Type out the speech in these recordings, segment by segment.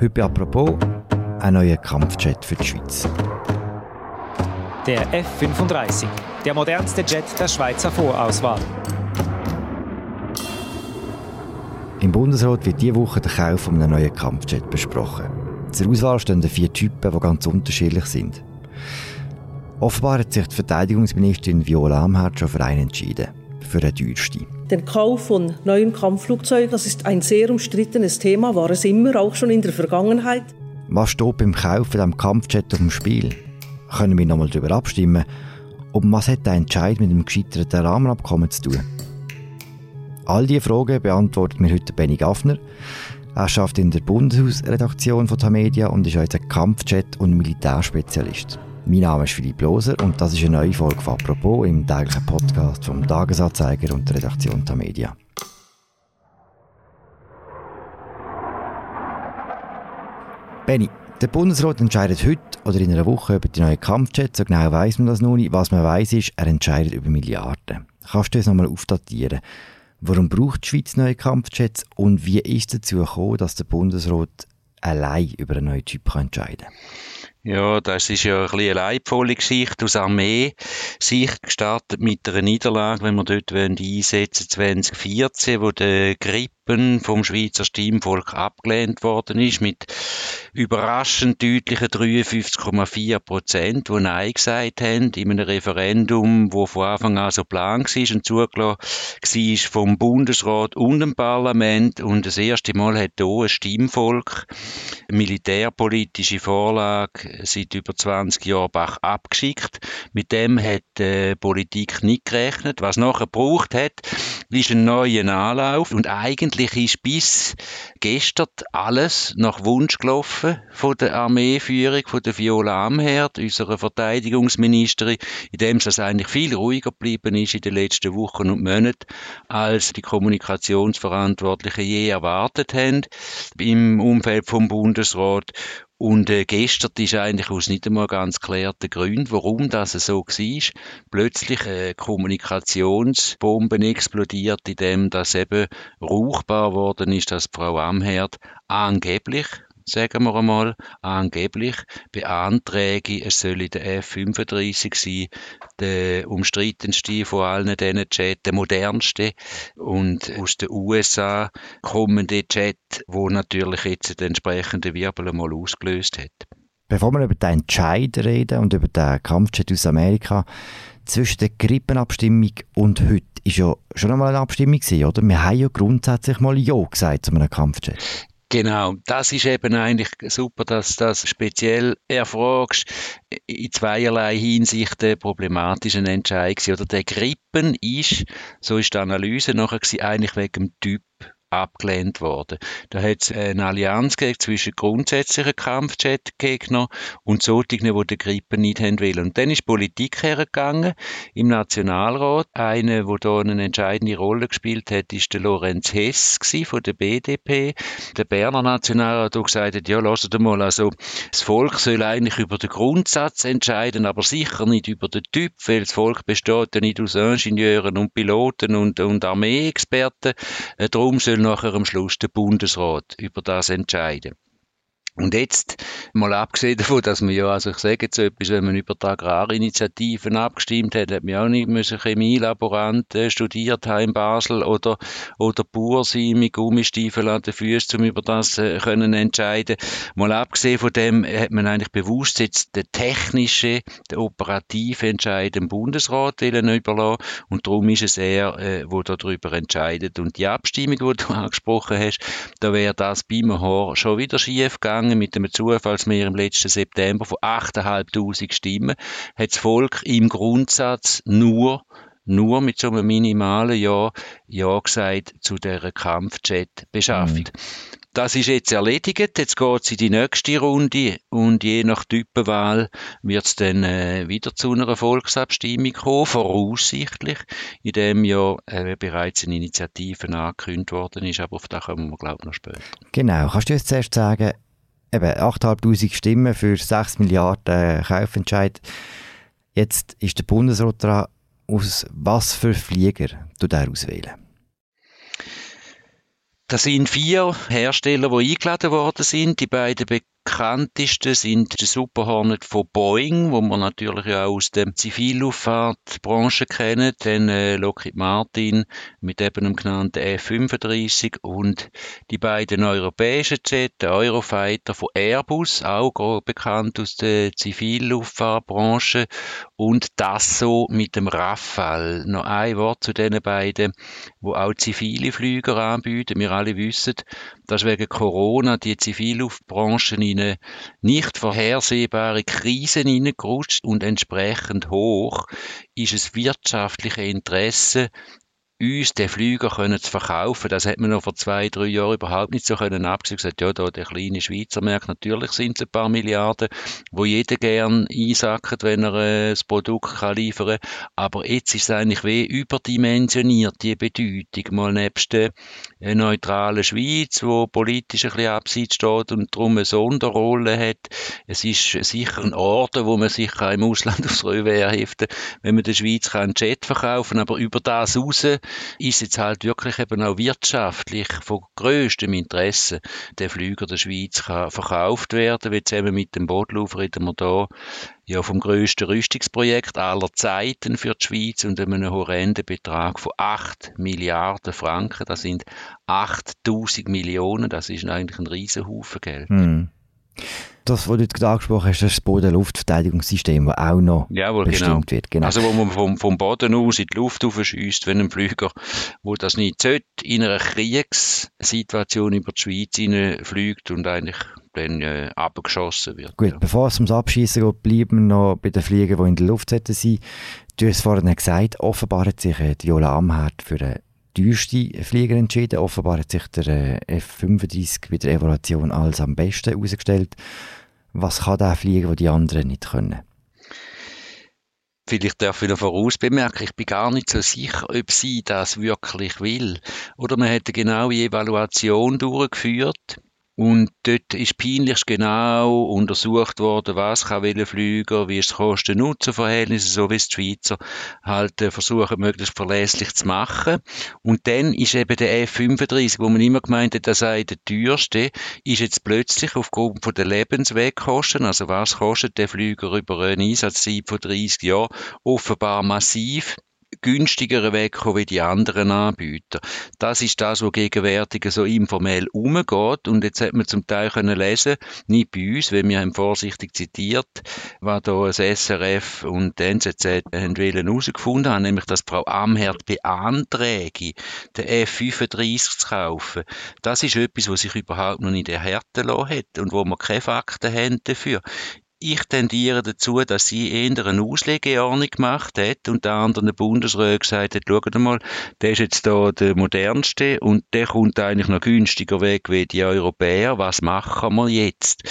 Heute apropos ein neuer Kampfjet für die Schweiz. Der F-35, der modernste Jet der Schweizer Vorauswahl. Im Bundesrat wird diese Woche der Kauf eines neuen Kampfjet besprochen. Zur Auswahl stehen vier Typen, die ganz unterschiedlich sind. Offenbar hat sich die Verteidigungsministerin Viola Amherd schon für einen entschieden. Für den teuersten. Der Kauf von neuen Kampfflugzeugen, das ist ein sehr umstrittenes Thema, war es immer, auch schon in der Vergangenheit. Was steht beim Kauf von diesem Kampfjet auf dem Spiel? Können wir nochmal darüber abstimmen? Und was hat der Entscheid mit dem gescheiterten Rahmenabkommen zu tun? All diese Fragen beantwortet mir heute Benny Gaffner. Er arbeitet in der Bundeshausredaktion von Tamedia und ist ein Kampfjet- und Militärspezialist. Mein Name ist Philipp Loser und das ist eine neue Folge von «Apropos» im täglichen Podcast vom Tagesanzeiger und der Redaktion Tamedia. Benny, der Bundesrat entscheidet heute oder in einer Woche über die neuen Kampfjets. So genau weiß man das noch nicht. Was man weiß ist, er entscheidet über Milliarden. Kannst du das nochmal aufdatieren? Warum braucht die Schweiz neue Kampfjets und wie ist es dazu gekommen, dass der Bundesrat allein über einen neuen Typ entscheiden kann? Ja, das ist ja ein bisschen eine leidvolle Geschichte aus Armee-Sicht, gestartet mit einer Niederlage, wenn wir dort einsetzen 2014, wo der Grippen vom Schweizer Stimmvolk abgelehnt worden ist, mit überraschend deutlichen 53,4 Prozent, die Nein gesagt haben, in einem Referendum, wo von Anfang an so plan war und zugelassen war vom Bundesrat und dem Parlament. Und das erste Mal hat hier ein Stimmvolk eine militärpolitische Vorlage seit über 20 Jahren Bach abgeschickt. Mit dem hat die Politik nicht gerechnet. Was nachher gebraucht hat, ist ein neuer Anlauf. Und eigentlich ist bis gestern alles nach Wunsch gelaufen von der Armeeführung, von der Viola Amherd, unserer Verteidigungsministerin, in dem es eigentlich viel ruhiger geblieben ist in den letzten Wochen und Monaten, als die Kommunikationsverantwortlichen je erwartet haben im Umfeld vom Bundesrat. Und äh, gestern ist eigentlich aus nicht einmal ganz klärten Gründen, warum das so war, plötzlich eine Kommunikationsbombe explodiert, in dem das eben rauchbar worden ist, dass Frau Amherd angeblich sagen wir einmal, angeblich beantrage, es solle der F-35 sein, der umstrittenste von allen diesen Jets, der modernste und aus den USA kommende Jet, wo natürlich jetzt den entsprechenden Wirbel einmal ausgelöst hat. Bevor wir über den Entscheid reden und über den Kampfjet aus Amerika, zwischen der Grippenabstimmung und heute ist ja schon einmal eine Abstimmung gewesen, oder? Wir haben ja grundsätzlich mal Ja gesagt zu einem Kampfjet. Genau, das ist eben eigentlich super, dass das speziell erfragst. In zweierlei Hinsicht der problematischen Entscheid oder der Grippen ist, so ist die Analyse nachher eigentlich wegen dem Typ abgelehnt worden. Da hat es eine Allianz gegeben zwischen grundsätzlichen Kampfjet-Gegnern und solchen, die den Grippe nicht haben wollen. Und dann ist Politik hergegangen im Nationalrat. Einer, der da eine entscheidende Rolle gespielt hat, ist der Lorenz Hess von der BDP. Der Berner Nationalrat hat gesagt, ja, lasst mal, also das Volk soll eigentlich über den Grundsatz entscheiden, aber sicher nicht über den Typ, weil das Volk besteht ja nicht aus Ingenieuren und Piloten und, und Armeeexperten. Äh, darum soll nachher am Schluss der Bundesrat über das entscheiden. Und jetzt, mal abgesehen davon, dass man ja, also ich sage jetzt so etwas, wenn man über die Agrarinitiativen abgestimmt hat, hat man auch nicht müssen Chemielaborant äh, studiert haben in Basel oder, oder Bauer sein mit Gummistiefeln an den Füßen, um über das äh, können entscheiden. Mal abgesehen von dem hat man eigentlich bewusst jetzt den technischen, den operativen Entscheid dem Bundesrat überlassen und darum ist es er, äh, wo darüber entscheidet. Und die Abstimmung, die du angesprochen hast, da wäre das beim Haar schon wieder schief gegangen gegangen mit einem Zufallsmehr im letzten September von 8.500 Stimmen, hat das Volk im Grundsatz nur nur mit so einem minimalen Ja, Ja gesagt zu der Kampfjet-Beschaffung. Mhm. Das ist jetzt erledigt. Jetzt geht es in die nächste Runde und je nach Typenwahl wird es dann äh, wieder zu einer Volksabstimmung kommen, voraussichtlich, in dem ja äh, bereits eine Initiative angekündigt worden ist, aber auf das kommen wir, glaube ich, noch später. Genau. Kannst du jetzt zuerst sagen, eben 8'500 Stimmen für 6 Milliarden Kaufentscheid. Jetzt ist der Bundesrat dran, aus was für Flieger du der auswählen? Das sind vier Hersteller, die eingeladen worden sind. Die beiden bekanntesten sind der Super Hornet von Boeing, wo man natürlich auch aus der Zivilluftfahrtbranche kennen, dann äh, Lockheed Martin mit eben dem genannten F-35 und die beiden europäischen Jet, der Eurofighter von Airbus, auch bekannt aus der Zivilluftfahrtbranche und das so mit dem Rafale. Noch ein Wort zu diesen beiden, wo auch zivile Flüger anbieten. Wir alle wissen, dass wegen Corona die Zivilluftbranche in eine nicht vorhersehbare Krise hineingerutscht und entsprechend hoch ist es wirtschaftliche Interesse uns den Flüger können zu verkaufen. Das hat man noch vor zwei, drei Jahren überhaupt nicht so können abgesehen. gesagt, ja, da der kleine Schweizer Markt, natürlich sind es ein paar Milliarden, wo jeder gern einsackt, wenn er äh, das Produkt kann liefern kann. Aber jetzt ist es eigentlich wie überdimensioniert, die Bedeutung. Mal nebst der äh, neutralen Schweiz, wo politisch ein bisschen abseits steht und darum eine Sonderrolle hat. Es ist sicher ein Ort, wo man sich im Ausland aufs Revers heften wenn man der Schweiz kann einen Jet verkaufen aber über das raus ist jetzt halt wirklich eben auch wirtschaftlich von größtem Interesse der Flüger der Schweiz kann verkauft werden, wie zusammen mit dem Bootlauf reden wir da ja vom grössten Rüstungsprojekt aller Zeiten für die Schweiz und einem horrenden Betrag von 8 Milliarden Franken. Das sind 8000 Millionen, das ist eigentlich ein Riesenhaufen Geld. Hm. Das, was du gerade angesprochen hast, das Boden-Luftverteidigungssystem, das auch noch Jawohl, genau. bestimmt genau. wird. Genau. Also wo man vom, vom Boden aus in die Luft aufschießt, wenn ein Flüger, wo das nicht sollte, in einer Kriegssituation über die Schweiz fliegt und eigentlich dann äh, abgeschossen wird. Gut, ja. bevor es ums Abschießen geht, bleiben wir noch bei den Fliegen, die in der Luft sein Du hast vorhin gesagt, offenbar hat sich äh, Viola Amherd für eine teuerste Flieger entschieden. Offenbar hat sich der äh, F-35 bei der Evaluation als am besten herausgestellt. Was kann der fliegen, was die anderen nicht können? Vielleicht darf ich noch voraus bemerken, ich bin gar nicht so sicher, ob sie das wirklich will. Oder man hätte genau die Evaluation durchgeführt und dort ist peinlichst genau untersucht worden, was kann welcher Flüger, wie ist das Kosten-Nutzen-Verhältnis, so wie es die Schweizer halt äh, versuchen, möglichst verlässlich zu machen. Und dann ist eben der F-35, wo man immer gemeint hat, das sei der teuerste, ist jetzt plötzlich aufgrund von der Lebenswegkosten, also was kostet der Flüger über eine Einsatzzeit von 30 Jahren, offenbar massiv günstigeren wegkommen wie die anderen Anbieter. Das ist das, was gegenwärtig so informell umgeht. Und jetzt hat man zum Teil können lesen, nicht bei uns, weil wir haben vorsichtig zitiert, was da das SRF und die NZZ haben herausgefunden haben, nämlich, dass Frau Amherd beanträge, den F35 zu kaufen. Das ist etwas, was sich überhaupt noch nicht erhärten lassen hat und wo man keine Fakten haben dafür. Ich tendiere dazu, dass sie eher eine Auslegeordnung gemacht hat und der anderen Bundesrat gesagt hat, schaut mal, der ist jetzt da der modernste und der kommt eigentlich noch günstiger weg wie die Europäer. Was machen wir jetzt?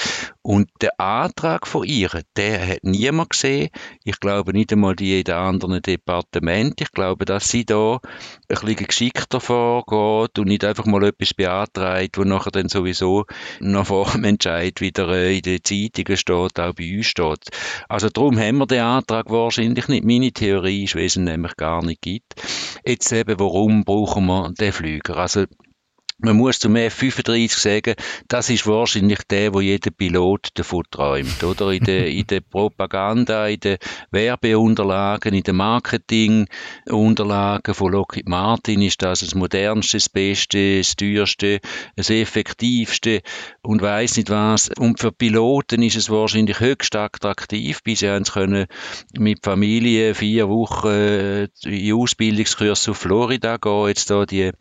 Und der Antrag von ihr, der hat niemand gesehen. Ich glaube nicht einmal die in den anderen Departementen. Ich glaube, dass sie da ein bisschen geschickter vorgeht und nicht einfach mal etwas beantragt, wo nachher dann sowieso noch vor dem Entscheid wieder äh, in den Zeitungen steht, auch bei uns steht. Also darum haben wir den Antrag wahrscheinlich nicht. Meine Theorie ist, weil es nämlich gar nicht gibt. Jetzt eben, warum brauchen wir den Flüger? Also man muss zum F-35 sagen, das ist wahrscheinlich der, wo jeder Pilot davon träumt, oder? In der, in der Propaganda, in den Werbeunterlagen, in den Marketingunterlagen von Lockheed Martin ist das das modernste, das beste, das teuerste, das effektivste und weiß nicht was. Und für Piloten ist es wahrscheinlich höchst attraktiv. Haben sie können mit Familie vier Wochen äh, in Ausbildungskurs auf Florida gehen. Jetzt da die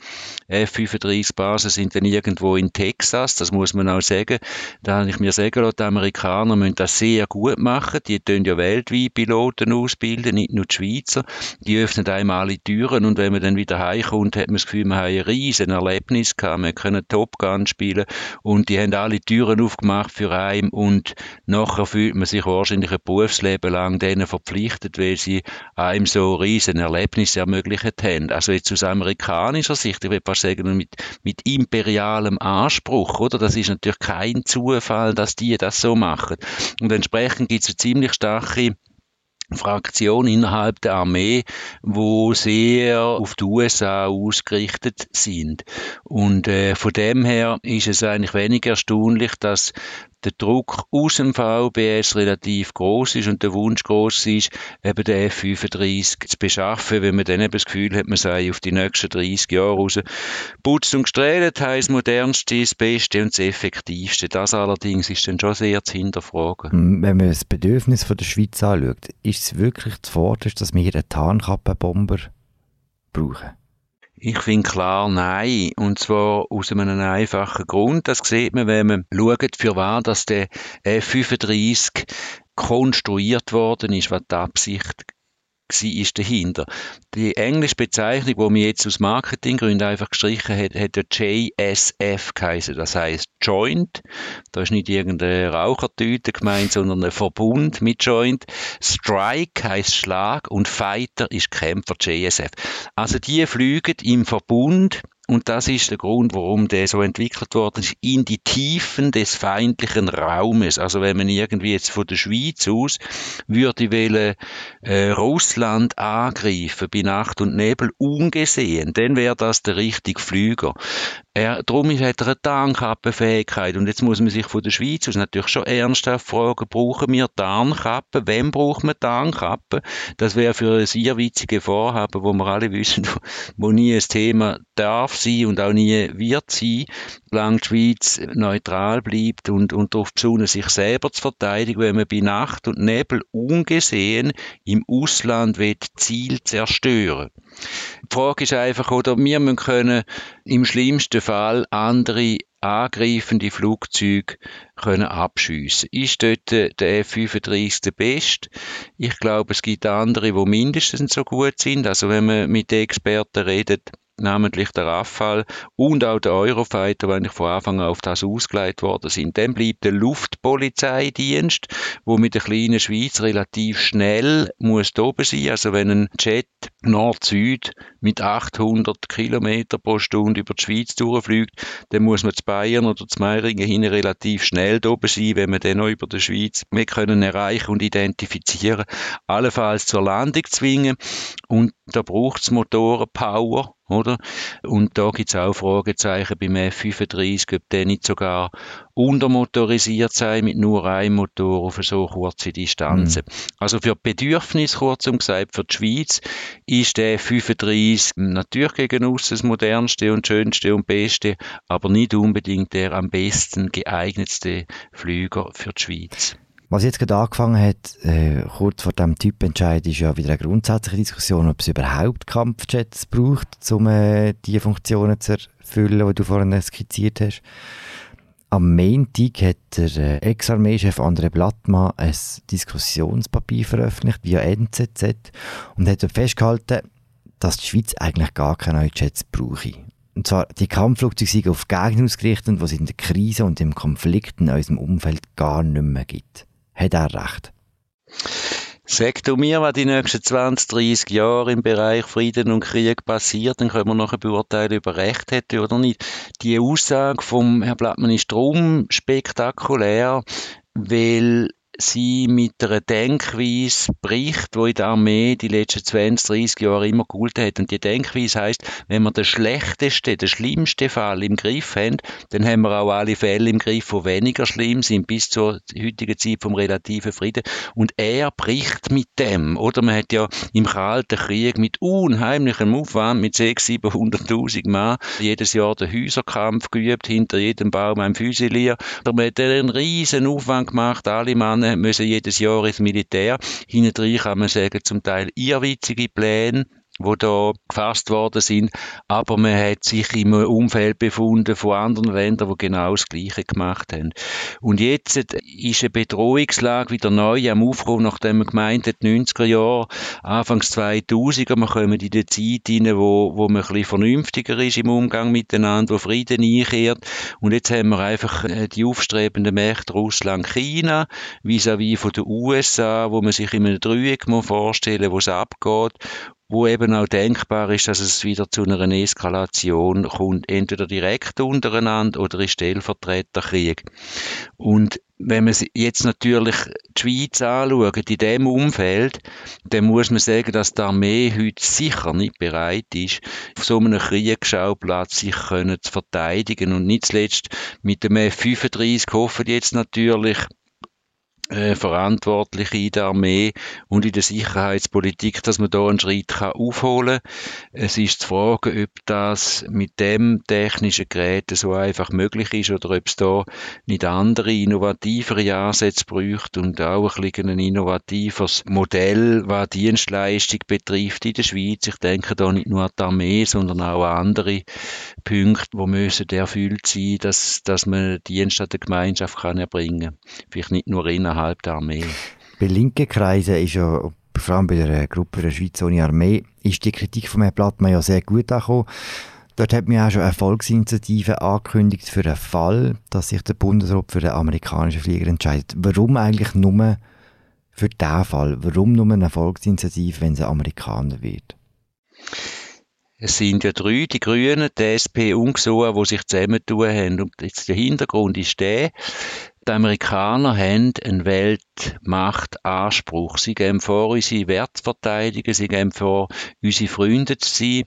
F-35 Basen sind dann irgendwo in Texas, das muss man auch sagen. Da habe ich mir sagen lassen, die Amerikaner müssen das sehr gut machen. Die tun ja weltweit Piloten ausbilden, nicht nur die Schweizer. Die öffnen einmal alle Türen und wenn man dann wieder heimkommt, hat man das Gefühl, man hat ein riesen Erlebnis gehabt. Wir können Top Gun spielen und die haben alle Türen aufgemacht für einen und nachher fühlt man sich wahrscheinlich ein Berufsleben lang denen verpflichtet, weil sie einem so riesen Erlebnisse ermöglicht haben. Also jetzt aus amerikanischer Sicht, ich würde fast sagen, mit, mit mit imperialem Anspruch, oder? Das ist natürlich kein Zufall, dass die das so machen. Und entsprechend gibt es eine ziemlich starke Fraktion innerhalb der Armee, wo sehr auf die USA ausgerichtet sind. Und äh, von dem her ist es eigentlich wenig erstaunlich, dass der Druck aus dem VBS relativ groß ist und der Wunsch groß ist, eben den F-35 zu beschaffen, wenn man dann eben das Gefühl hat, man sei auf die nächsten 30 Jahre raus. Putzt und gestrahlt heisst modernste, das Beste und das Effektivste. Das allerdings ist dann schon sehr zu hinterfragen. Wenn man das Bedürfnis von der Schweiz anschaut, ist es wirklich zuvorderst, dass wir hier einen Tarnkappenbomber brauchen? Ich finde klar nein. Und zwar aus einem einfachen Grund. Das sieht man, wenn man schaut, für was dass der F-35 konstruiert worden ist, was die Absicht ist dahinter. Die englische Bezeichnung, die man jetzt aus Marketinggründen einfach gestrichen hat, hat der JSF geheißen. Das heißt Joint. Da ist nicht irgendeine Rauchertüte gemeint, sondern ein Verbund mit Joint. Strike heißt Schlag und Fighter ist Kämpfer JSF. Also die fliegen im Verbund und das ist der Grund, warum der so entwickelt worden ist, in die Tiefen des feindlichen Raumes. Also wenn man irgendwie jetzt von der Schweiz aus würde wollen, äh, Russland angreifen bei Nacht und Nebel ungesehen, dann wäre das der richtige Flüger. Er, darum hat er eine Tarnkappenfähigkeit. Und jetzt muss man sich von der Schweiz aus natürlich schon ernsthaft fragen, brauchen wir Tarnkappen? Wem braucht man Tarnkappen? Das wäre für ein sehr witziges Vorhaben, wo wir alle wissen, wo nie ein Thema darf sein und auch nie wird sein, solange die Schweiz neutral bleibt und, und darauf besonnen, sich selber zu verteidigen, wenn man bei Nacht und Nebel ungesehen im Ausland will Ziel zerstören. Die Frage ist einfach, oder wir können im schlimmsten Fall andere angreifende Flugzeuge können abschiessen. Ist dort der F-35 der beste? Ich glaube, es gibt andere, die mindestens so gut sind. Also wenn man mit den Experten redet, namentlich der Rafale und auch der Eurofighter, die eigentlich von Anfang an auf das ausgelegt worden sind. Dann bleibt der Luftpolizeidienst, wo mit der kleinen Schweiz relativ schnell muss oben sein. Also wenn ein Jet Nord-Süd mit 800 Kilometer pro Stunde über die Schweiz durchfliegt, dann muss man zu Bayern oder zu Meiringen hin relativ schnell oben sein, wenn man den noch über die Schweiz wir können erreichen und identifizieren, allenfalls zur Landung zwingen und da braucht es Motorenpower oder? Und da gibt es auch Fragezeichen beim F-35, ob der nicht sogar untermotorisiert sei mit nur einem Motor auf so kurze Distanzen. Mhm. Also für Bedürfnis, kurzum gesagt, für die Schweiz ist der F-35 natürlich gegen uns das modernste und schönste und beste, aber nicht unbedingt der am besten geeignetste Flüger für die Schweiz. Was jetzt gerade angefangen hat, äh, kurz vor dem Typentscheid, ist ja wieder eine grundsätzliche Diskussion, ob es überhaupt Kampfjets braucht, um äh, die Funktionen zu erfüllen, die du vorhin skizziert hast. Am Montag hat der äh, Ex-Armeechef André Blattmann ein Diskussionspapier veröffentlicht via NZZ und hat festgehalten, dass die Schweiz eigentlich gar keine neuen Jets brauche. Und zwar, die Kampfflugzeuge sind auf Gegner ausgerichtet, die es in der Krise und im Konflikt in unserem Umfeld gar nicht mehr gibt hat er recht. Sag du mir, was die nächsten 20, 30 Jahre im Bereich Frieden und Krieg passiert, dann können wir nachher beurteilen, ob er recht hätte oder nicht. Die Aussage vom Herrn Blattmann ist drum spektakulär, weil sie mit einer Denkweise bricht, die in der Armee die letzten 20, 30 Jahre immer gehalten hat. Und die Denkweise heißt, wenn wir den schlechteste, den schlimmsten Fall im Griff haben, dann haben wir auch alle Fälle im Griff, die weniger schlimm sind, bis zur heutigen Zeit vom relativen Frieden. Und er bricht mit dem, oder? Man hat ja im Kalten Krieg mit unheimlichem Aufwand, mit 600.000, 700.000 Mann, jedes Jahr den Häuserkampf geübt, hinter jedem Baum ein Füsilier. Man hat einen riesen Aufwand gemacht, alle Männer müssen jedes Jahr ins Militär. Hinten kann man sagen, zum Teil irrwitzige Pläne, wo da gefasst worden sind, aber man hat sich im Umfeld befunden von anderen Ländern, die genau das Gleiche gemacht haben. Und jetzt ist eine Bedrohungslage wieder neu am Aufkommen, nachdem man gemeint hat, 90er Jahre, Anfangs 2000er, man kommt in die Zeit rein, wo, wo man ein bisschen vernünftiger ist im Umgang miteinander, wo Frieden einkehrt. Und jetzt haben wir einfach äh, die aufstrebenden Mächte Russland, China, vis-à-vis -vis von den USA, wo man sich in einem Dreieck vorstellen muss, wo es abgeht. Wo eben auch denkbar ist, dass es wieder zu einer Eskalation kommt, entweder direkt untereinander oder in Stellvertreterkrieg. Und wenn man jetzt natürlich die Schweiz anschaut, in diesem Umfeld, dann muss man sagen, dass die Armee heute sicher nicht bereit ist, auf so einem Kriegsschauplatz sich können zu verteidigen. Und nicht zuletzt mit dem F-35 hoffen jetzt natürlich äh, Verantwortliche in der Armee und in der Sicherheitspolitik, dass man da einen Schritt kann aufholen kann. Es ist zu fragen, ob das mit dem technischen Gerät so einfach möglich ist oder ob es da nicht andere, innovativere Ansätze braucht und auch ein, bisschen ein innovatives Modell, was Dienstleistung betrifft in der Schweiz. Ich denke da nicht nur an die Armee, sondern auch an andere Punkte, wo müssen erfüllt sein, dass, dass man Dienst an der Gemeinschaft kann erbringen. Vielleicht nicht nur innerhalb innerhalb der Armee. Bei linken Kreisen ist ja, vor allem bei der Gruppe der Schweiz ohne Armee, ist die Kritik von Herrn Blattmann ja sehr gut angekommen. Dort hat man auch schon eine Volksinitiative angekündigt für einen Fall, dass sich der Bundesrat für den amerikanischen Flieger entscheidet. Warum eigentlich nur für diesen Fall? Warum nur eine Volksinitiative, wenn es ein Amerikaner wird? Es sind ja drei, die Grünen, die SP und GSOA, die sich zusammentun haben. Und jetzt der Hintergrund ist der, die Amerikaner haben einen Weltmachtanspruch. Sie gehen vor, unsere Werte zu verteidigen, sie gehen vor, unsere Freunde zu sein.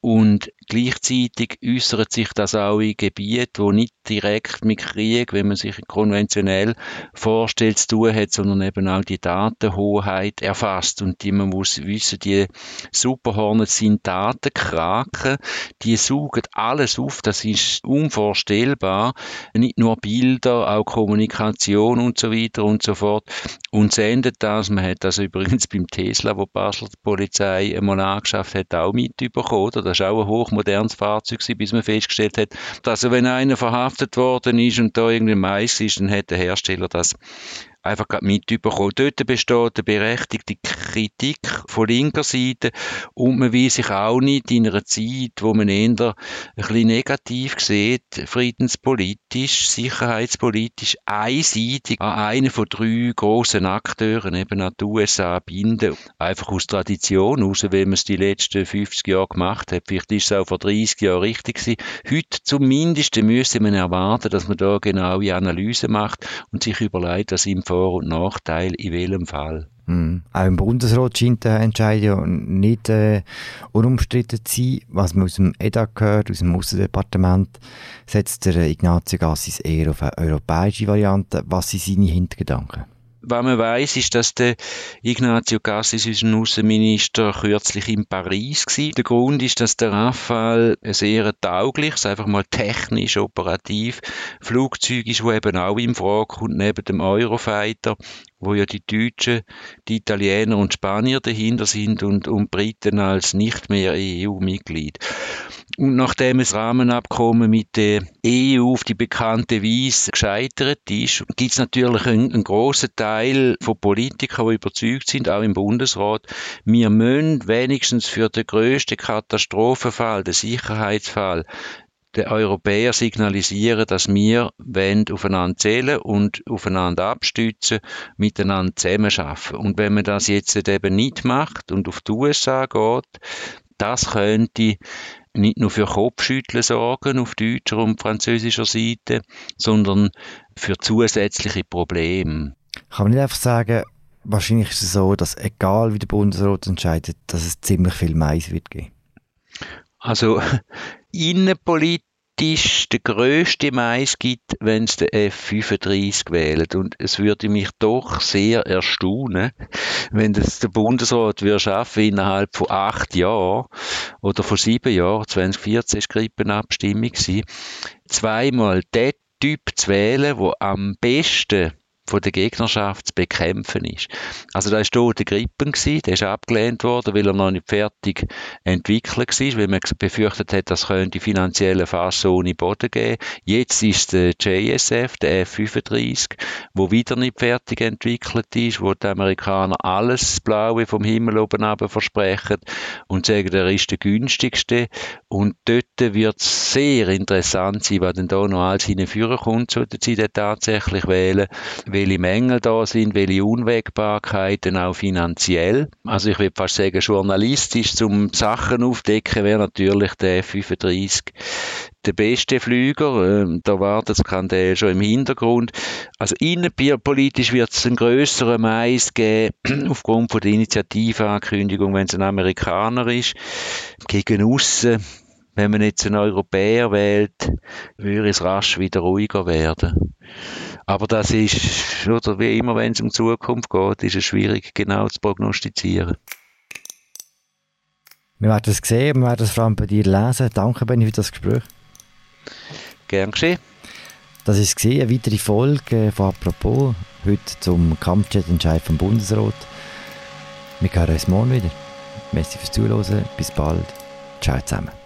Und gleichzeitig äußert sich das auch in Gebieten, wo nicht direkt mit Krieg, wenn man sich konventionell vorstellt, zu tun hat, sondern eben auch die Datenhoheit erfasst. Und die, man muss wissen, die Superhornets sind Datenkraken, die saugen alles auf, das ist unvorstellbar. Nicht nur Bilder, auch Kommunikation und so weiter und so fort. Und sendet das, man hat das übrigens beim Tesla, wo Basel die Polizei einmal angeschafft hat, auch mitbekommen? Das war auch ein hochmodernes Fahrzeug, bis man festgestellt hat, dass wenn einer verhaftet worden ist und da irgendwie Mais ist, dann hat der Hersteller das einfach mitbekommen. Dort besteht eine berechtigte Kritik von linker Seite und man will sich auch nicht in einer Zeit, wo man eher ein bisschen negativ sieht, friedenspolitisch, sicherheitspolitisch, einseitig an einen von drei grossen Akteuren, eben an die USA, binden. Einfach aus Tradition raus, wie man es die letzten 50 Jahre gemacht hat. Vielleicht ist es auch vor 30 Jahren richtig gewesen. Heute zumindest müsste man erwarten, dass man da genaue Analyse macht und sich überlegt, dass im vor- und Nachteil in welchem Fall. Mhm. Auch im Bundesrat scheint der Entscheid ja nicht äh, unumstritten zu sein. Was man aus dem EDA gehört, aus dem Aussendepartement, setzt der Ignazio Gassis eher auf eine europäische Variante. Was sind seine Hintergedanken? Was man weiß, ist, dass der Ignazio Cassis, unser Außenminister, kürzlich in Paris war. Der Grund ist, dass der Rafale ein sehr taugliches, einfach mal technisch, operativ Flugzeug ist, wo eben auch in Frage kommt, neben dem Eurofighter, wo ja die Deutschen, die Italiener und Spanier dahinter sind und, und Briten als nicht mehr EU-Mitglied. Und nachdem das Rahmenabkommen mit der EU auf die bekannte Weise gescheitert ist, gibt es natürlich einen, einen grossen Teil von Politikern, die überzeugt sind, auch im Bundesrat, wir müssen wenigstens für den grössten Katastrophenfall, den Sicherheitsfall, den Europäern signalisieren, dass wir wollen aufeinander zählen und aufeinander abstützen, miteinander zusammenarbeiten. Und wenn man das jetzt eben nicht macht und auf die USA geht, das könnte nicht nur für Kopfschütteln sorgen auf deutscher und französischer Seite, sondern für zusätzliche Probleme. Kann man nicht einfach sagen, wahrscheinlich ist es so, dass egal wie der Bundesrat entscheidet, dass es ziemlich viel Mais wird geben? Also innenpolitisch der grösste Mais gibt, wenn es der F-35 wählt. Und es würde mich doch sehr erstaunen, wenn das der Bundesrat würde schaffen innerhalb von acht Jahren oder von sieben Jahren, 2014 war Grippenabstimmung, zweimal den Typ zu wählen, der am besten von der Gegnerschaft zu bekämpfen ist. Also da ist hier der Grippen gewesen, der ist abgelehnt worden, weil er noch nicht fertig entwickelt war, weil man befürchtet hat, das könnte finanzielle Fass ohne Boden geben. Jetzt ist der JSF, der F-35, wo wieder nicht fertig entwickelt ist, wo die Amerikaner alles Blaue vom Himmel oben runter versprechen und sagen, der ist der günstigste. Und dort wird es sehr interessant sein, was denn da noch alles hinführen kommt, so sie den tatsächlich wählen welche Mängel da sind, welche Unwägbarkeiten auch finanziell. Also ich würde fast sagen, journalistisch zum Sachen aufdecken wäre natürlich der F-35 der beste Flüger. Ähm, da war das Skandal schon im Hintergrund. Also innenpolitisch wird es einen größeren Mais geben, aufgrund von der Initiativankündigung, wenn es ein Amerikaner ist. Gegen aussen wenn man jetzt einen Europäer wählt, würde es rasch wieder ruhiger werden. Aber das ist, oder wie immer, wenn es um Zukunft geht, ist es schwierig, genau zu prognostizieren. Wir werden es sehen, wir werden es vor allem bei dir lesen. Danke, Benny, für das Gespräch. Gern geschehen. Das war eine weitere Folge von «Apropos», heute zum Kampfjet-Entscheid vom Bundesrat. Wir hören uns morgen wieder. Merci fürs Zuhören, bis bald. Ciao zusammen.